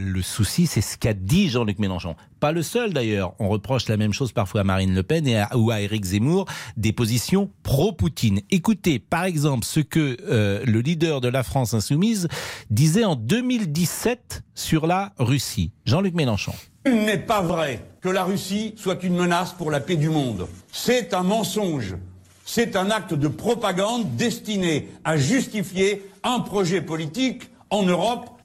Le souci, c'est ce qu'a dit Jean-Luc Mélenchon. Pas le seul d'ailleurs. On reproche la même chose parfois à Marine Le Pen et à, ou à Éric Zemmour, des positions pro-Poutine. Écoutez, par exemple, ce que euh, le leader de la France insoumise disait en 2017 sur la Russie. Jean-Luc Mélenchon. Il n'est pas vrai que la Russie soit une menace pour la paix du monde. C'est un mensonge. C'est un acte de propagande destiné à justifier un projet politique en Europe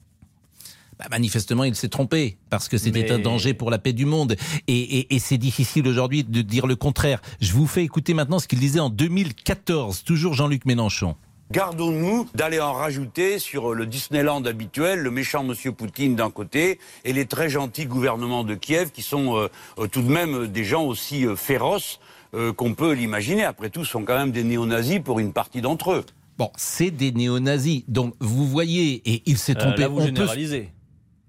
bah, manifestement, il s'est trompé parce que c'était un danger pour la paix du monde. Et, et c'est difficile aujourd'hui de dire le contraire. Je vous fais écouter maintenant ce qu'il disait en 2014, toujours Jean-Luc Mélenchon. Gardons-nous d'aller en rajouter sur le Disneyland habituel, le méchant Monsieur Poutine d'un côté et les très gentils gouvernements de Kiev qui sont euh, euh, tout de même des gens aussi euh, féroces qu'on peut l'imaginer. Après tout, ce sont quand même des néo-nazis pour une partie d'entre eux. Bon, c'est des néo-nazis. Donc vous voyez, et il s'est trompé. là, vous généralisez.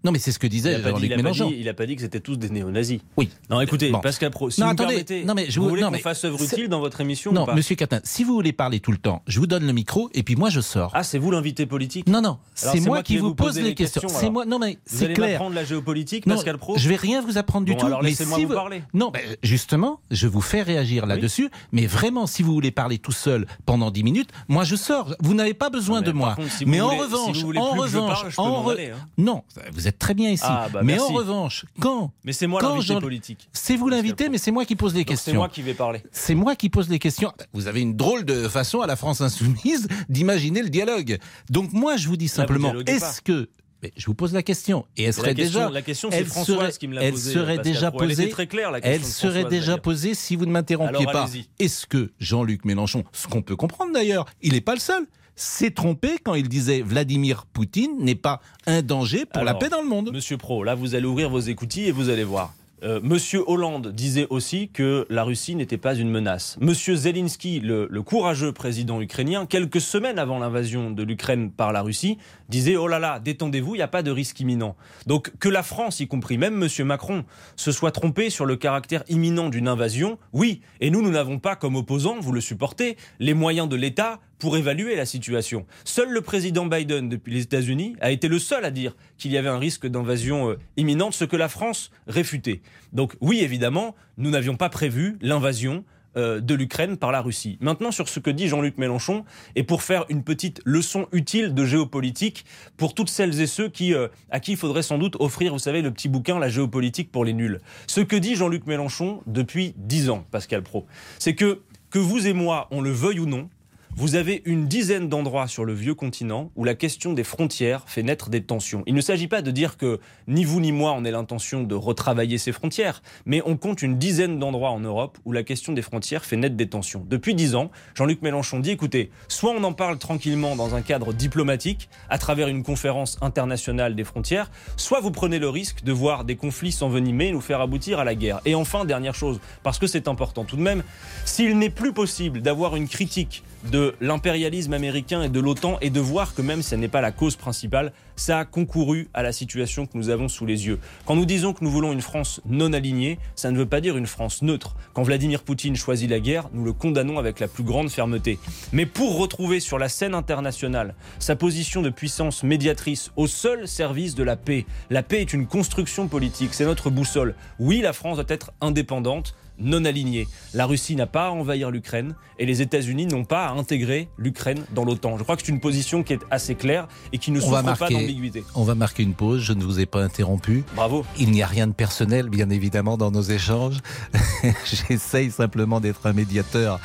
Non, mais c'est ce que disait Jean-Luc Mélenchon. il n'a pas dit que c'était tous des néo-nazis. Oui. Non, écoutez, Pascal Pro, si non, vous attendez, permettez, non, mais je vous, vous voulez qu'on fasse œuvre utile dans votre émission Non, ou pas monsieur Catin, si vous voulez parler tout le temps, je vous donne le micro et puis moi je sors. Ah, c'est vous l'invité politique Non, non, c'est moi, qui vous pose les questions. C'est moi, non mais c'est clair. Vous allez m'apprendre la géopolitique, Pascal Pro Je vais rien vous apprendre du bon, tout. Alors laissez-moi vous parler. Non, ben, justement, je vous fais réagir là-dessus. Mais vraiment, si vous voulez parler tout seul pendant 10 minutes, moi je sors. Vous n'avez pas besoin de moi. Mais en revanche, en revanche, en hein. non, vous êtes très bien ici. Ah, bah, mais en revanche quand Mais c'est moi l'invité politique. C'est vous l'invité, mais c'est moi qui pose les questions. C'est moi qui vais parler. C'est moi qui pose les questions. Vous avez une drôle de façon à la France insoumise d'imaginer le dialogue. Donc moi, je vous dis simplement, est-ce que mais je vous pose la question. Et elle serait la question, déjà. La question, c'est Françoise qui me l'a posée. Elle serait déjà posée. Elle était très claire, la question Elle serait déjà posée si vous ne m'interrompiez pas. Est-ce que Jean-Luc Mélenchon, ce qu'on peut comprendre d'ailleurs, il n'est pas le seul s'est trompé quand il disait Vladimir Poutine n'est pas un danger pour la paix dans le monde. Monsieur Pro, là vous allez ouvrir vos écoutilles et vous allez voir. Euh, Monsieur Hollande disait aussi que la Russie n'était pas une menace. Monsieur Zelensky, le, courageux président ukrainien, quelques semaines avant l'invasion de l'Ukraine par la Russie, disait Oh là là, détendez-vous, il n'y a pas de risque imminent. Donc que la France, y compris même Monsieur Macron, se soit trompé sur le caractère imminent d'une invasion, oui. Et nous, nous n'avons pas, comme opposants, vous le supportez, les moyens de l'État pour évaluer la situation. Seul le président Biden, depuis les États-Unis, a été le seul à dire qu'il y avait un risque d'invasion euh, imminente, ce que la France réfutait. Donc oui, évidemment, nous n'avions pas prévu l'invasion euh, de l'Ukraine par la Russie. Maintenant, sur ce que dit Jean-Luc Mélenchon, et pour faire une petite leçon utile de géopolitique pour toutes celles et ceux qui, euh, à qui il faudrait sans doute offrir, vous savez, le petit bouquin La géopolitique pour les nuls. Ce que dit Jean-Luc Mélenchon depuis dix ans, Pascal Pro, c'est que, que vous et moi, on le veuille ou non, vous avez une dizaine d'endroits sur le vieux continent où la question des frontières fait naître des tensions. Il ne s'agit pas de dire que ni vous ni moi on ait l'intention de retravailler ces frontières, mais on compte une dizaine d'endroits en Europe où la question des frontières fait naître des tensions. Depuis dix ans, Jean-Luc Mélenchon dit écoutez, soit on en parle tranquillement dans un cadre diplomatique, à travers une conférence internationale des frontières, soit vous prenez le risque de voir des conflits s'envenimer et nous faire aboutir à la guerre. Et enfin, dernière chose, parce que c'est important tout de même, s'il n'est plus possible d'avoir une critique de l'impérialisme américain et de l'OTAN et de voir que même si ce n'est pas la cause principale, ça a concouru à la situation que nous avons sous les yeux. Quand nous disons que nous voulons une France non alignée, ça ne veut pas dire une France neutre. Quand Vladimir Poutine choisit la guerre, nous le condamnons avec la plus grande fermeté. Mais pour retrouver sur la scène internationale sa position de puissance médiatrice au seul service de la paix, la paix est une construction politique, c'est notre boussole. Oui, la France doit être indépendante, non alignée. La Russie n'a pas à envahir l'Ukraine et les États-Unis n'ont pas à intégrer l'Ukraine dans l'OTAN. Je crois que c'est une position qui est assez claire et qui ne souffre pas d'ambiguïté. On va marquer une pause, je ne vous ai pas interrompu. Bravo. Il n'y a rien de personnel, bien évidemment, dans nos échanges. J'essaye simplement d'être un médiateur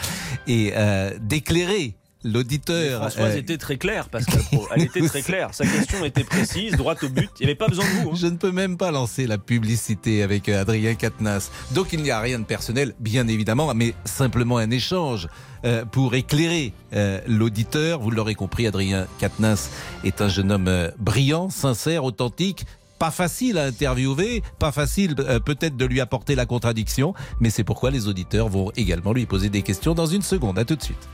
et euh, d'éclairer l'auditeur. Françoise euh, était très claire, Pascal Pro. Elle était très claire. Sa question était précise, droite au but. Il n'y avait pas besoin de vous. Hein. Je ne peux même pas lancer la publicité avec euh, Adrien Quatennens. Donc il n'y a rien de personnel, bien évidemment, mais simplement un échange euh, pour éclairer l'auditeur. Vous l'aurez compris, Adrien Quatennens est un jeune homme brillant, sincère, authentique, pas facile à interviewer, pas facile peut-être de lui apporter la contradiction, mais c'est pourquoi les auditeurs vont également lui poser des questions dans une seconde. À tout de suite.